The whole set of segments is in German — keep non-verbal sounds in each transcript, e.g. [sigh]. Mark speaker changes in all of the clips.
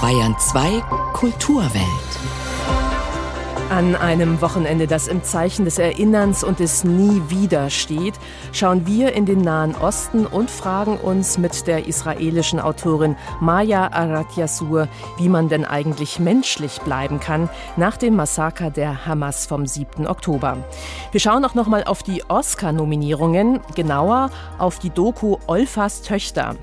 Speaker 1: Bayern 2 Kulturwelt.
Speaker 2: An einem Wochenende, das im Zeichen des Erinnerns und des Nie wieder steht, schauen wir in den Nahen Osten und fragen uns mit der israelischen Autorin Maya Aratyasur, wie man denn eigentlich menschlich bleiben kann nach dem Massaker der Hamas vom 7. Oktober. Wir schauen auch noch mal auf die Oscar-Nominierungen, genauer auf die Doku Olfas Töchter.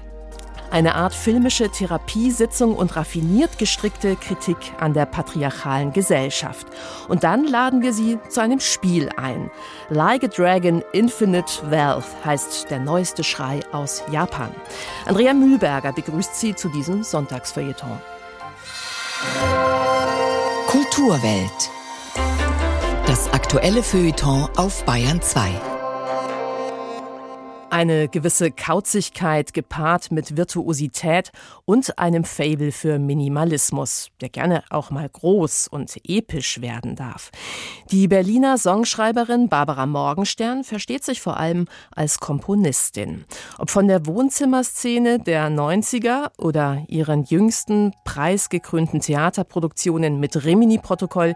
Speaker 2: Eine Art filmische Therapiesitzung und raffiniert gestrickte Kritik an der patriarchalen Gesellschaft. Und dann laden wir Sie zu einem Spiel ein. Like a Dragon Infinite Wealth heißt der neueste Schrei aus Japan. Andrea Mühlberger begrüßt Sie zu diesem Sonntagsfeuilleton.
Speaker 1: Kulturwelt. Das aktuelle Feuilleton auf Bayern 2.
Speaker 2: Eine gewisse Kauzigkeit gepaart mit Virtuosität und einem Fable für Minimalismus, der gerne auch mal groß und episch werden darf. Die Berliner Songschreiberin Barbara Morgenstern versteht sich vor allem als Komponistin. Ob von der Wohnzimmerszene der 90er oder ihren jüngsten preisgekrönten Theaterproduktionen mit Rimini-Protokoll,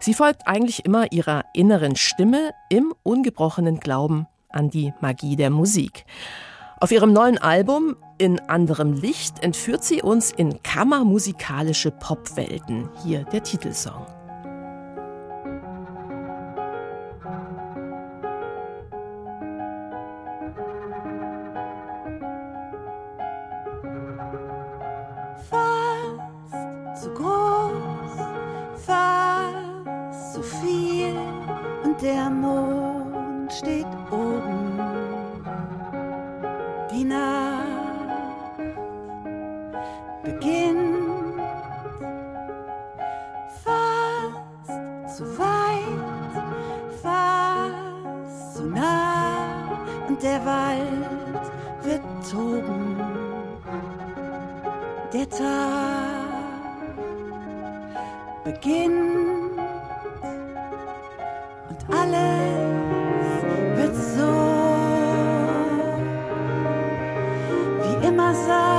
Speaker 2: sie folgt eigentlich immer ihrer inneren Stimme im ungebrochenen Glauben an die Magie der Musik. Auf ihrem neuen Album In anderem Licht entführt sie uns in kammermusikalische Popwelten. Hier der Titelsong.
Speaker 3: Beginnt. Und alles wird so wie immer sein,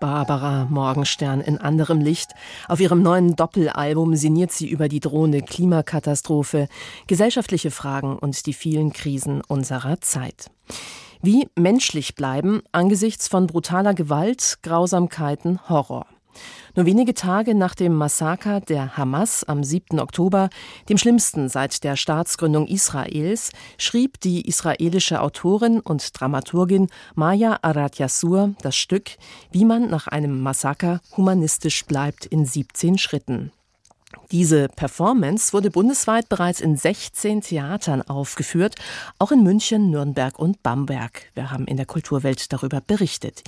Speaker 2: Barbara Morgenstern in anderem Licht. Auf ihrem neuen Doppelalbum sinniert sie über die drohende Klimakatastrophe, gesellschaftliche Fragen und die vielen Krisen unserer Zeit. Wie menschlich bleiben angesichts von brutaler Gewalt, Grausamkeiten, Horror. Nur wenige Tage nach dem Massaker der Hamas am 7. Oktober, dem schlimmsten seit der Staatsgründung Israels, schrieb die israelische Autorin und Dramaturgin Maya Arad Yassur das Stück Wie man nach einem Massaker humanistisch bleibt in 17 Schritten. Diese Performance wurde bundesweit bereits in 16 Theatern aufgeführt, auch in München, Nürnberg und Bamberg. Wir haben in der Kulturwelt darüber berichtet.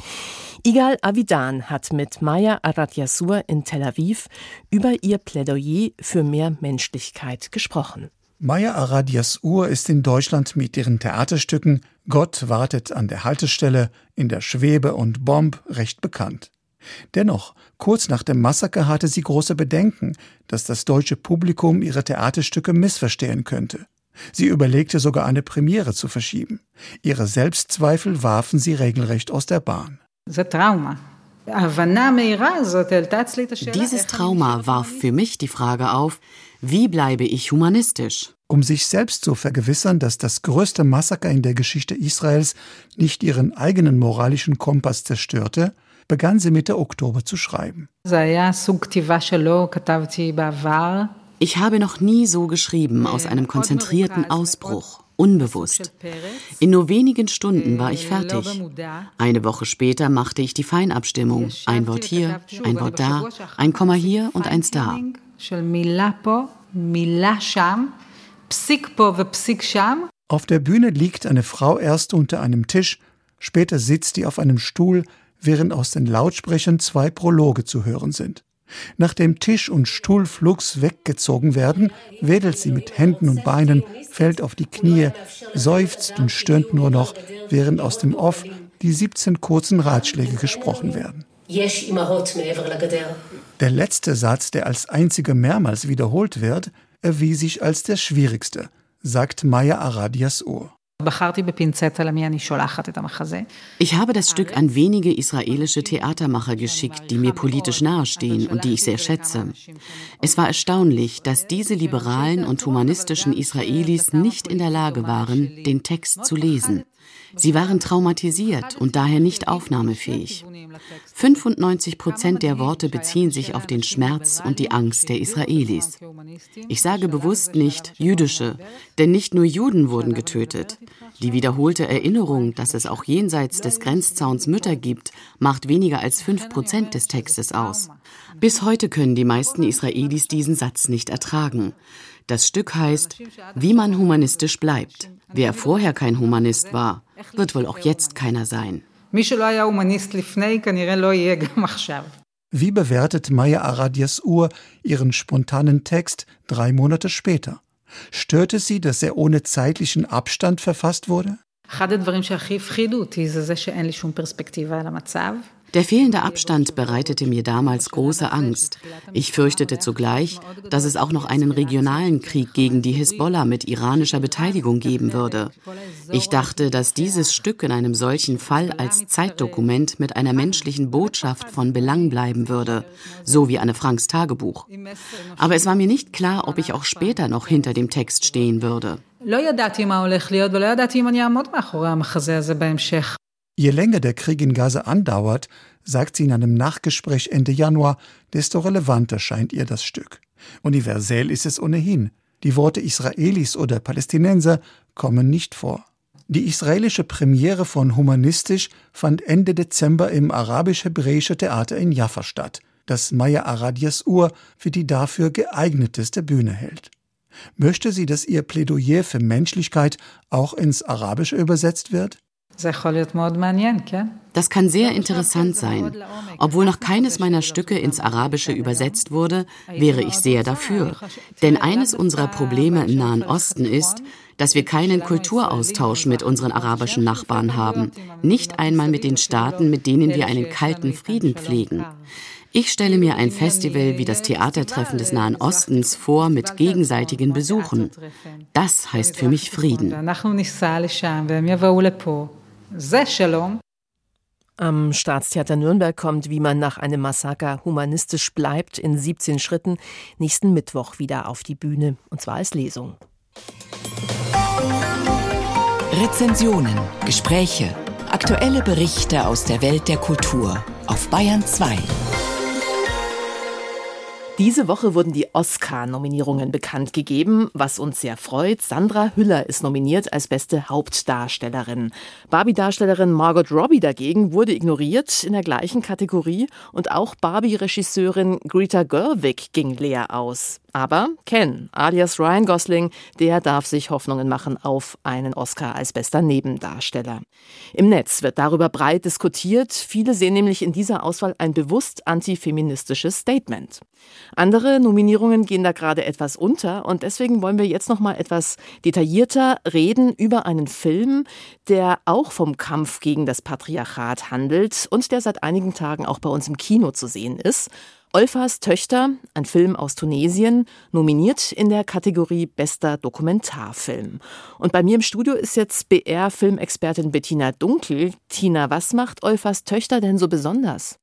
Speaker 2: Igal Avidan hat mit Maya Arad-Yassur in Tel Aviv über ihr Plädoyer für mehr Menschlichkeit gesprochen.
Speaker 4: Maya Arad-Yassur ist in Deutschland mit ihren Theaterstücken Gott wartet an der Haltestelle, in der Schwebe und Bomb recht bekannt. Dennoch, kurz nach dem Massaker hatte sie große Bedenken, dass das deutsche Publikum ihre Theaterstücke missverstehen könnte. Sie überlegte sogar eine Premiere zu verschieben. Ihre Selbstzweifel warfen sie regelrecht aus der Bahn.
Speaker 5: Dieses Trauma warf für mich die Frage auf, wie bleibe ich humanistisch?
Speaker 4: Um sich selbst zu vergewissern, dass das größte Massaker in der Geschichte Israels nicht ihren eigenen moralischen Kompass zerstörte, begann sie Mitte Oktober zu schreiben.
Speaker 5: Ich habe noch nie so geschrieben aus einem konzentrierten Ausbruch, unbewusst. In nur wenigen Stunden war ich fertig. Eine Woche später machte ich die Feinabstimmung. Ein Wort hier, ein Wort da, ein Komma hier und eins da.
Speaker 4: Auf der Bühne liegt eine Frau erst unter einem Tisch, später sitzt sie auf einem Stuhl, während aus den Lautsprechern zwei Prologe zu hören sind. Nachdem Tisch und Stuhl flugs weggezogen werden, wedelt sie mit Händen und Beinen, fällt auf die Knie, seufzt und stöhnt nur noch, während aus dem Off die 17 kurzen Ratschläge gesprochen werden. Der letzte Satz, der als einziger mehrmals wiederholt wird, erwies sich als der schwierigste, sagt Maya Aradias Ohr.
Speaker 5: Ich habe das Stück an wenige israelische Theatermacher geschickt, die mir politisch nahestehen und die ich sehr schätze. Es war erstaunlich, dass diese liberalen und humanistischen Israelis nicht in der Lage waren, den Text zu lesen. Sie waren traumatisiert und daher nicht aufnahmefähig. 95 Prozent der Worte beziehen sich auf den Schmerz und die Angst der Israelis. Ich sage bewusst nicht jüdische, denn nicht nur Juden wurden getötet. Die wiederholte Erinnerung, dass es auch jenseits des Grenzzauns Mütter gibt, macht weniger als 5 Prozent des Textes aus. Bis heute können die meisten Israelis diesen Satz nicht ertragen. Das Stück heißt, wie man humanistisch bleibt. Wer vorher kein Humanist war, wird wohl auch jetzt keiner sein.
Speaker 4: Wie bewertet Maya Aradias Uhr ihren spontanen Text drei Monate später? Störte sie, dass er ohne zeitlichen Abstand verfasst wurde? אחד הדברים שהכי הפחידו אותי זה זה שאין לי שום פרספקטיבה על המצב.
Speaker 5: Der fehlende Abstand bereitete mir damals große Angst. Ich fürchtete zugleich, dass es auch noch einen regionalen Krieg gegen die Hisbollah mit iranischer Beteiligung geben würde. Ich dachte, dass dieses Stück in einem solchen Fall als Zeitdokument mit einer menschlichen Botschaft von Belang bleiben würde, so wie Anne Franks Tagebuch. Aber es war mir nicht klar, ob ich auch später noch hinter dem Text stehen würde.
Speaker 4: Je länger der Krieg in Gaza andauert, sagt sie in einem Nachgespräch Ende Januar, desto relevanter scheint ihr das Stück. Universell ist es ohnehin. Die Worte Israelis oder Palästinenser kommen nicht vor. Die israelische Premiere von Humanistisch fand Ende Dezember im arabisch-hebräische Theater in Jaffa statt, das Maya Aradias Ur für die dafür geeigneteste Bühne hält. Möchte sie, dass ihr Plädoyer für Menschlichkeit auch ins Arabische übersetzt wird?
Speaker 5: Das kann sehr interessant sein. Obwohl noch keines meiner Stücke ins Arabische übersetzt wurde, wäre ich sehr dafür. Denn eines unserer Probleme im Nahen Osten ist, dass wir keinen Kulturaustausch mit unseren arabischen Nachbarn haben, nicht einmal mit den Staaten, mit denen wir einen kalten Frieden pflegen. Ich stelle mir ein Festival wie das Theatertreffen des Nahen Ostens vor mit gegenseitigen Besuchen. Das heißt für mich Frieden.
Speaker 2: Am Staatstheater Nürnberg kommt, wie man nach einem Massaker humanistisch bleibt, in 17 Schritten nächsten Mittwoch wieder auf die Bühne, und zwar als Lesung.
Speaker 1: Rezensionen, Gespräche, aktuelle Berichte aus der Welt der Kultur auf Bayern 2.
Speaker 2: Diese Woche wurden die Oscar-Nominierungen bekannt gegeben, was uns sehr freut. Sandra Hüller ist nominiert als beste Hauptdarstellerin. Barbie-Darstellerin Margot Robbie dagegen wurde ignoriert in der gleichen Kategorie und auch Barbie-Regisseurin Greta Gerwig ging leer aus. Aber Ken, alias Ryan Gosling, der darf sich Hoffnungen machen auf einen Oscar als bester Nebendarsteller. Im Netz wird darüber breit diskutiert. Viele sehen nämlich in dieser Auswahl ein bewusst antifeministisches Statement. Andere Nominierungen gehen da gerade etwas unter und deswegen wollen wir jetzt noch mal etwas detaillierter reden über einen Film, der auch vom Kampf gegen das Patriarchat handelt und der seit einigen Tagen auch bei uns im Kino zu sehen ist. Olfas Töchter, ein Film aus Tunesien, nominiert in der Kategorie Bester Dokumentarfilm. Und bei mir im Studio ist jetzt BR-Filmexpertin Bettina Dunkel. Tina, was macht Olfas Töchter denn so besonders?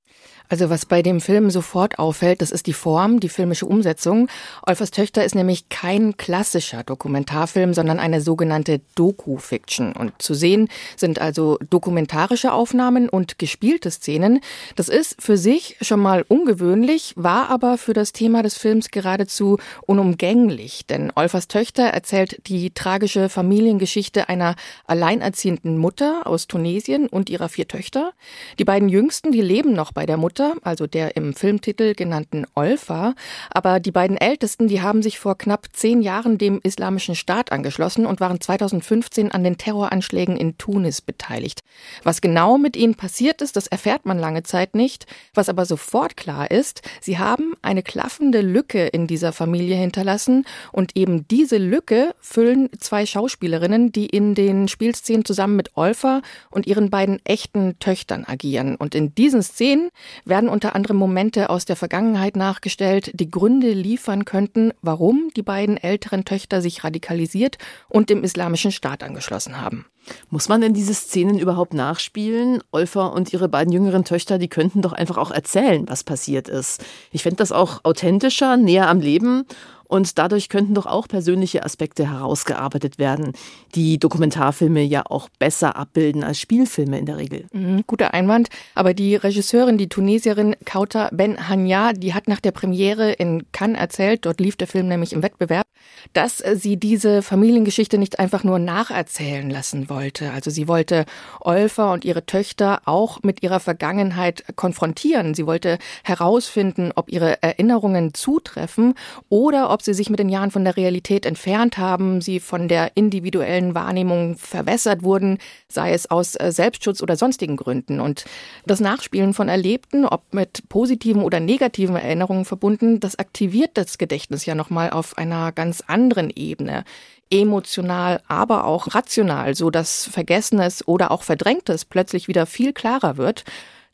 Speaker 6: Also was bei dem Film sofort auffällt, das ist die Form, die filmische Umsetzung. Olfers Töchter ist nämlich kein klassischer Dokumentarfilm, sondern eine sogenannte Doku-Fiction. Und zu sehen sind also dokumentarische Aufnahmen und gespielte Szenen. Das ist für sich schon mal ungewöhnlich, war aber für das Thema des Films geradezu unumgänglich. Denn Olfers Töchter erzählt die tragische Familiengeschichte einer alleinerziehenden Mutter aus Tunesien und ihrer vier Töchter. Die beiden Jüngsten, die leben noch bei der Mutter Mutter, also der im Filmtitel genannten Olfa. Aber die beiden Ältesten, die haben sich vor knapp zehn Jahren dem Islamischen Staat angeschlossen und waren 2015 an den Terroranschlägen in Tunis beteiligt. Was genau mit ihnen passiert ist, das erfährt man lange Zeit nicht. Was aber sofort klar ist, sie haben eine klaffende Lücke in dieser Familie hinterlassen und eben diese Lücke füllen zwei Schauspielerinnen, die in den Spielszenen zusammen mit Olfa und ihren beiden echten Töchtern agieren. Und in diesen Szenen werden unter anderem Momente aus der Vergangenheit nachgestellt, die Gründe liefern könnten, warum die beiden älteren Töchter sich radikalisiert und dem islamischen Staat angeschlossen haben.
Speaker 2: Muss man denn diese Szenen überhaupt nachspielen? Olfa und ihre beiden jüngeren Töchter, die könnten doch einfach auch erzählen, was passiert ist. Ich fände das auch authentischer, näher am Leben und dadurch könnten doch auch persönliche Aspekte herausgearbeitet werden, die Dokumentarfilme ja auch besser abbilden als Spielfilme in der Regel.
Speaker 6: Mhm, guter Einwand. Aber die Regisseurin, die Tunesierin Kauta Ben Hanya, die hat nach der Premiere in Cannes erzählt, dort lief der Film nämlich im Wettbewerb, dass sie diese Familiengeschichte nicht einfach nur nacherzählen lassen wollte. Also sie wollte Olfa und ihre Töchter auch mit ihrer Vergangenheit konfrontieren. Sie wollte herausfinden, ob ihre Erinnerungen zutreffen oder ob sie sich mit den Jahren von der Realität entfernt haben, sie von der individuellen Wahrnehmung verwässert wurden, sei es aus äh, Selbstschutz oder sonstigen Gründen. Und das Nachspielen von Erlebten, ob mit positiven oder negativen Erinnerungen verbunden, das aktiviert das Gedächtnis ja nochmal auf einer ganz anderen Ebene emotional, aber auch rational, so dass Vergessenes oder auch Verdrängtes plötzlich wieder viel klarer wird.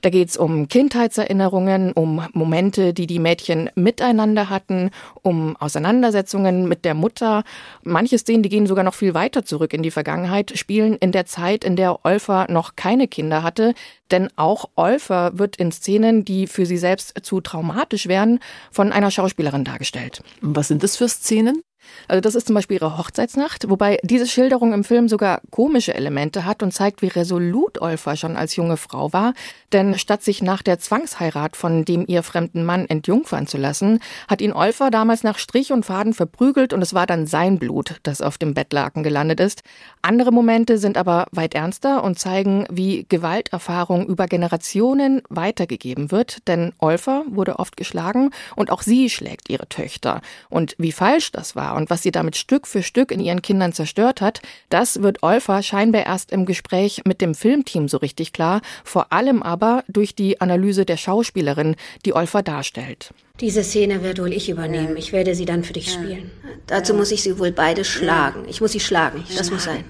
Speaker 6: Da geht es um Kindheitserinnerungen, um Momente, die die Mädchen miteinander hatten, um Auseinandersetzungen mit der Mutter. Manche Szenen, die gehen sogar noch viel weiter zurück in die Vergangenheit, spielen in der Zeit, in der Olfa noch keine Kinder hatte. Denn auch Olfa wird in Szenen, die für sie selbst zu traumatisch wären, von einer Schauspielerin dargestellt.
Speaker 2: Was sind das für Szenen?
Speaker 6: Also das ist zum Beispiel ihre Hochzeitsnacht, wobei diese Schilderung im Film sogar komische Elemente hat und zeigt, wie resolut Olfa schon als junge Frau war. Denn statt sich nach der Zwangsheirat von dem ihr fremden Mann entjungfern zu lassen, hat ihn Olfa damals nach Strich und Faden verprügelt und es war dann sein Blut, das auf dem Bettlaken gelandet ist. Andere Momente sind aber weit ernster und zeigen, wie Gewalterfahrung über Generationen weitergegeben wird. Denn Olfa wurde oft geschlagen und auch sie schlägt ihre Töchter. Und wie falsch das war und was sie damit Stück für Stück in ihren Kindern zerstört hat, das wird Olfa scheinbar erst im Gespräch mit dem Filmteam so richtig klar, vor allem aber durch die Analyse der Schauspielerin, die Olfa darstellt.
Speaker 7: Diese Szene wird wohl ich übernehmen. Ich werde sie dann für dich spielen. Dazu muss ich sie wohl beide schlagen. Ich muss sie schlagen. Das muss sein.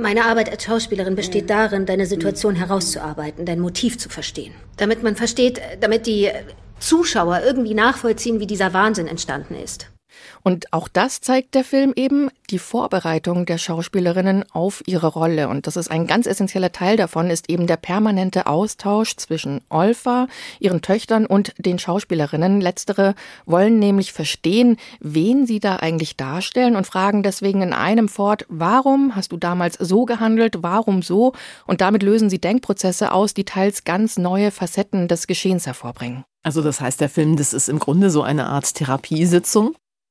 Speaker 7: Meine Arbeit als Schauspielerin besteht darin, deine Situation herauszuarbeiten, dein Motiv zu verstehen. Damit man versteht, damit die Zuschauer irgendwie nachvollziehen, wie dieser Wahnsinn entstanden ist.
Speaker 6: Und auch das zeigt der Film eben, die Vorbereitung der Schauspielerinnen auf ihre Rolle. Und das ist ein ganz essentieller Teil davon, ist eben der permanente Austausch zwischen Olfa, ihren Töchtern und den Schauspielerinnen. Letztere wollen nämlich verstehen, wen sie da eigentlich darstellen und fragen deswegen in einem fort, warum hast du damals so gehandelt, warum so? Und damit lösen sie Denkprozesse aus, die teils ganz neue Facetten des Geschehens hervorbringen.
Speaker 2: Also das heißt, der Film, das ist im Grunde so eine Art Therapiesitzung?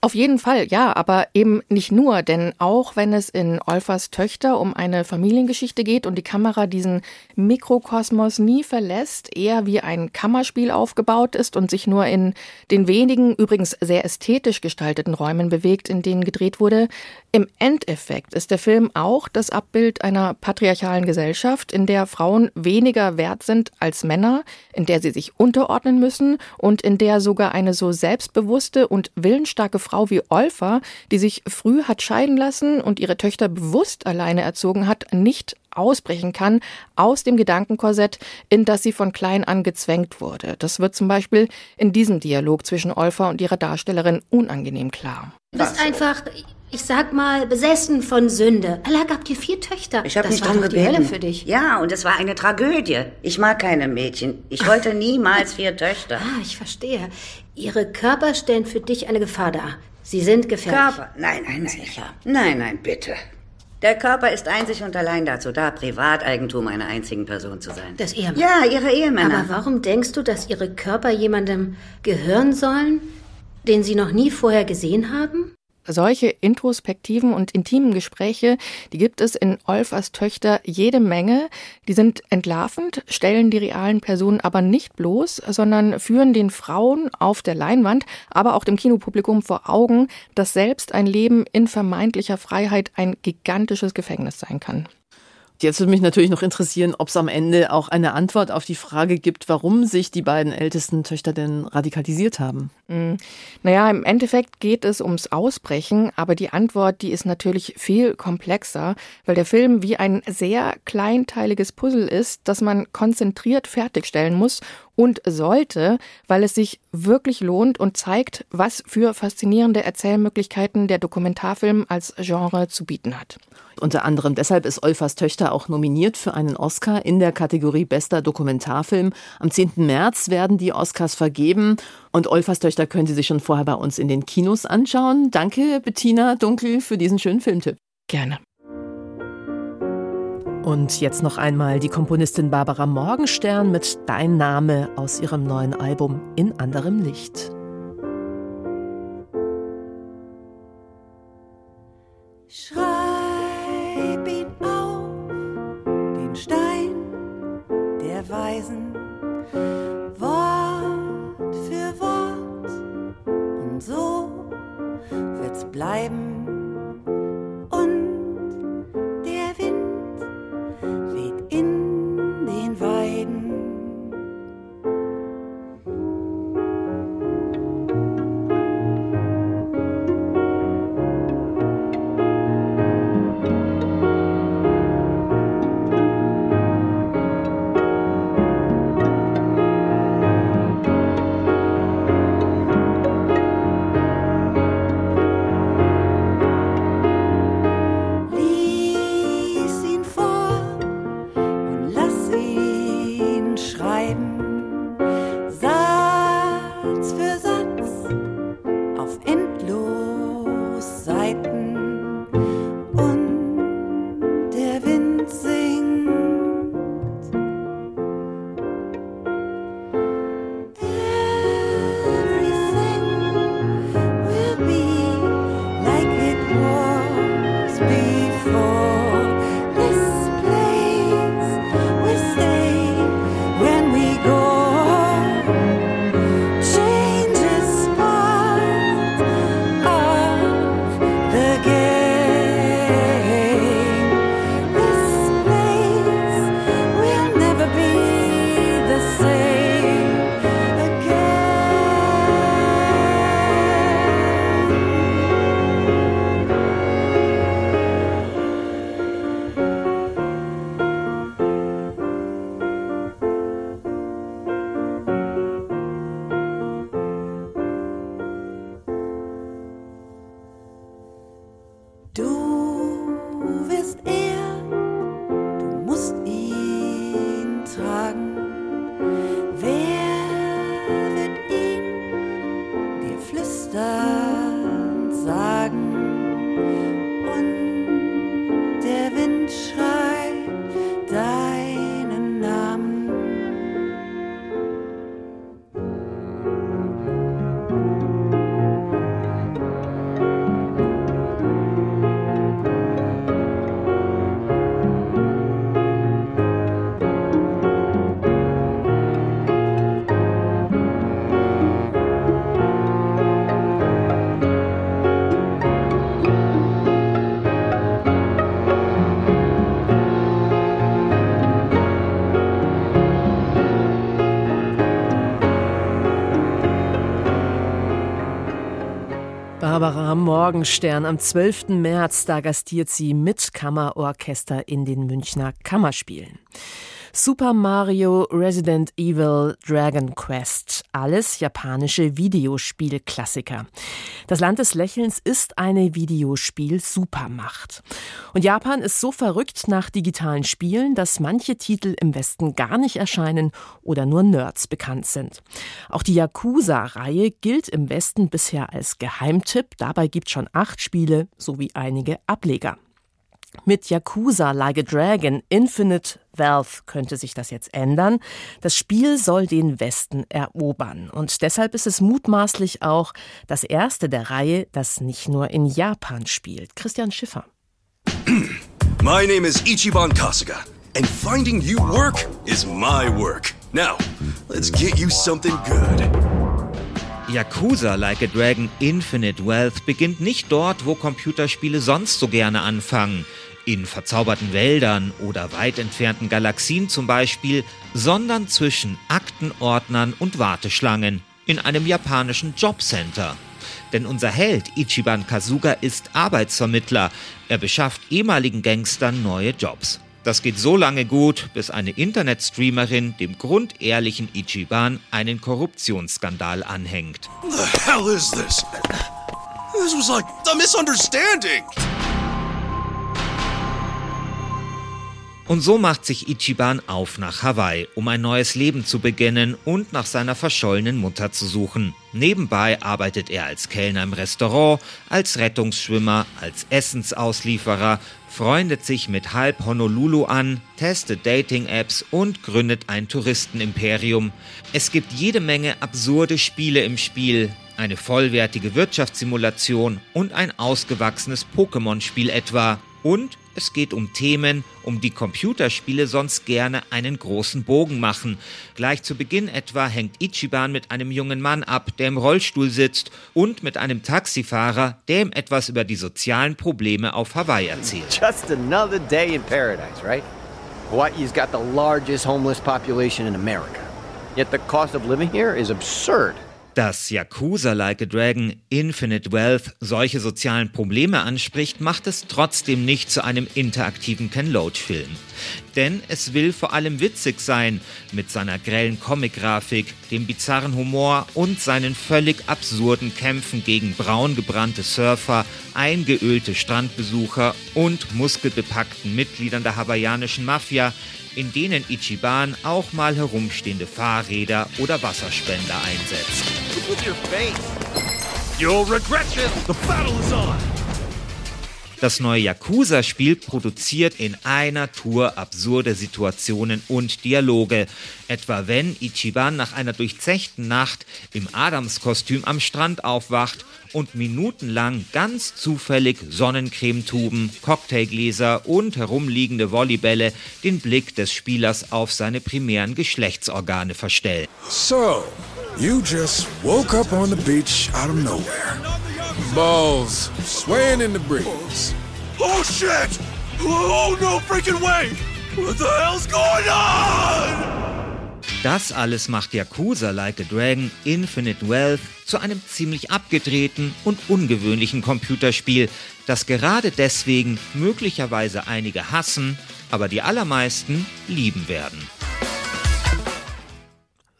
Speaker 6: Auf jeden Fall, ja, aber eben nicht nur, denn auch wenn es in Olfers Töchter um eine Familiengeschichte geht und die Kamera diesen Mikrokosmos nie verlässt, eher wie ein Kammerspiel aufgebaut ist und sich nur in den wenigen, übrigens sehr ästhetisch gestalteten Räumen bewegt, in denen gedreht wurde, im Endeffekt ist der Film auch das Abbild einer patriarchalen Gesellschaft, in der Frauen weniger wert sind als Männer, in der sie sich unterordnen müssen und in der sogar eine so selbstbewusste und willensstarke Frau wie Olfa, die sich früh hat scheiden lassen und ihre Töchter bewusst alleine erzogen hat, nicht ausbrechen kann aus dem Gedankenkorsett, in das sie von klein an gezwängt wurde. Das wird zum Beispiel in diesem Dialog zwischen Olfa und ihrer Darstellerin unangenehm klar.
Speaker 7: Du bist einfach, ich sag mal, besessen von Sünde. Allah gab dir vier Töchter.
Speaker 8: Ich habe
Speaker 7: nicht
Speaker 8: drum
Speaker 7: die
Speaker 8: gebeten.
Speaker 7: Hölle für dich.
Speaker 8: Ja, und es war eine Tragödie. Ich mag keine Mädchen. Ich wollte niemals vier Töchter.
Speaker 7: Ah, ich verstehe. Ihre Körper stellen für dich eine Gefahr dar. Sie sind gefährlich.
Speaker 8: Körper? Nein, nein, nein. Nein, nein, bitte. Der Körper ist einzig und allein dazu da, Privateigentum einer einzigen Person zu sein.
Speaker 7: Das Ehemann.
Speaker 8: Ja, ihre Ehemänner.
Speaker 7: Aber warum denkst du, dass ihre Körper jemandem gehören sollen, den sie noch nie vorher gesehen haben?
Speaker 6: Solche introspektiven und intimen Gespräche, die gibt es in Olfers Töchter jede Menge. Die sind entlarvend, stellen die realen Personen aber nicht bloß, sondern führen den Frauen auf der Leinwand, aber auch dem Kinopublikum vor Augen, dass selbst ein Leben in vermeintlicher Freiheit ein gigantisches Gefängnis sein kann.
Speaker 2: Jetzt würde mich natürlich noch interessieren, ob es am Ende auch eine Antwort auf die Frage gibt, warum sich die beiden ältesten Töchter denn radikalisiert haben.
Speaker 6: Mm. Naja, im Endeffekt geht es ums Ausbrechen, aber die Antwort, die ist natürlich viel komplexer, weil der Film wie ein sehr kleinteiliges Puzzle ist, das man konzentriert fertigstellen muss und sollte, weil es sich wirklich lohnt und zeigt, was für faszinierende Erzählmöglichkeiten der Dokumentarfilm als Genre zu bieten hat.
Speaker 2: Unter anderem deshalb ist Olfers Töchter auch nominiert für einen Oscar in der Kategorie Bester Dokumentarfilm. Am 10. März werden die Oscars vergeben und Olfers Töchter können Sie sich schon vorher bei uns in den Kinos anschauen. Danke, Bettina Dunkel, für diesen schönen Filmtipp.
Speaker 6: Gerne.
Speaker 2: Und jetzt noch einmal die Komponistin Barbara Morgenstern mit Dein Name aus ihrem neuen Album In anderem Licht.
Speaker 3: Schreib ihn auf, den Stein der Weisen, Wort für Wort, und so wird's bleiben.
Speaker 2: Barbara Morgenstern. Am 12. März, da gastiert sie mit Kammerorchester in den Münchner Kammerspielen. Super Mario, Resident Evil, Dragon Quest, alles japanische Videospielklassiker. Das Land des Lächelns ist eine Videospiel-Supermacht. Und Japan ist so verrückt nach digitalen Spielen, dass manche Titel im Westen gar nicht erscheinen oder nur Nerds bekannt sind. Auch die Yakuza-Reihe gilt im Westen bisher als Geheimtipp. Dabei gibt es schon acht Spiele sowie einige Ableger. Mit Yakuza Like a Dragon Infinite Valve könnte sich das jetzt ändern. Das Spiel soll den Westen erobern. Und deshalb ist es mutmaßlich auch das erste der Reihe, das nicht nur in Japan spielt. Christian Schiffer. [clears throat]
Speaker 9: My name is Ichiban Kasuga. And finding you work is my work. Now, let's get you something good.
Speaker 10: Yakuza Like a Dragon Infinite Wealth beginnt nicht dort, wo Computerspiele sonst so gerne anfangen in verzauberten Wäldern oder weit entfernten Galaxien zum Beispiel, sondern zwischen Aktenordnern und Warteschlangen in einem japanischen Jobcenter. Denn unser Held Ichiban Kasuga ist Arbeitsvermittler. Er beschafft ehemaligen Gangstern neue Jobs. Das geht so lange gut, bis eine Internetstreamerin dem grundehrlichen Ichiban einen Korruptionsskandal anhängt.
Speaker 9: The hell is this? This was like a misunderstanding.
Speaker 10: Und so macht sich Ichiban auf nach Hawaii, um ein neues Leben zu beginnen und nach seiner verschollenen Mutter zu suchen. Nebenbei arbeitet er als Kellner im Restaurant, als Rettungsschwimmer, als Essensauslieferer, freundet sich mit halb Honolulu an, testet Dating-Apps und gründet ein Touristenimperium. Es gibt jede Menge absurde Spiele im Spiel, eine vollwertige Wirtschaftssimulation und ein ausgewachsenes Pokémon-Spiel etwa. Und es geht um Themen, um die Computerspiele sonst gerne einen großen Bogen machen. Gleich zu Beginn etwa hängt Ichiban mit einem jungen Mann ab, der im Rollstuhl sitzt, und mit einem Taxifahrer, der ihm etwas über die sozialen Probleme auf Hawaii erzählt.
Speaker 11: Just another day in paradise, right? Hawaii's got the largest homeless population in America. Yet the cost of living here is absurd.
Speaker 10: Dass Yakuza Like a Dragon Infinite Wealth solche sozialen Probleme anspricht, macht es trotzdem nicht zu einem interaktiven Ken Loach-Film. Denn es will vor allem witzig sein, mit seiner grellen Comic-Grafik, dem bizarren Humor und seinen völlig absurden Kämpfen gegen braun gebrannte Surfer, eingeölte Strandbesucher und muskelbepackten Mitgliedern der hawaiianischen Mafia, in denen Ichiban auch mal herumstehende Fahrräder oder Wasserspender einsetzt. Das neue Yakuza-Spiel produziert in einer Tour absurde Situationen und Dialoge. Etwa wenn Ichiban nach einer durchzechten Nacht im Adamskostüm am Strand aufwacht und minutenlang ganz zufällig Sonnencremetuben, Cocktailgläser und herumliegende Volleybälle den Blick des Spielers auf seine primären Geschlechtsorgane verstellen.
Speaker 12: So, you just woke up on the beach out of nowhere. Balls swaying in the breeze.
Speaker 9: Oh shit! Oh no freaking way! What the hell's going on?
Speaker 10: Das alles macht Yakuza Like a Dragon Infinite Wealth zu einem ziemlich abgedrehten und ungewöhnlichen Computerspiel, das gerade deswegen möglicherweise einige hassen, aber die allermeisten lieben werden.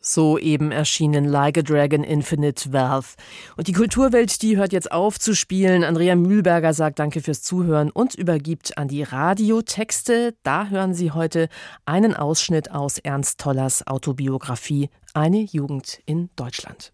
Speaker 2: So eben erschienen Like a Dragon Infinite Valve. Und die Kulturwelt, die hört jetzt auf zu spielen. Andrea Mühlberger sagt Danke fürs Zuhören und übergibt an die Radiotexte. Da hören Sie heute einen Ausschnitt aus Ernst Tollers Autobiografie Eine Jugend in Deutschland.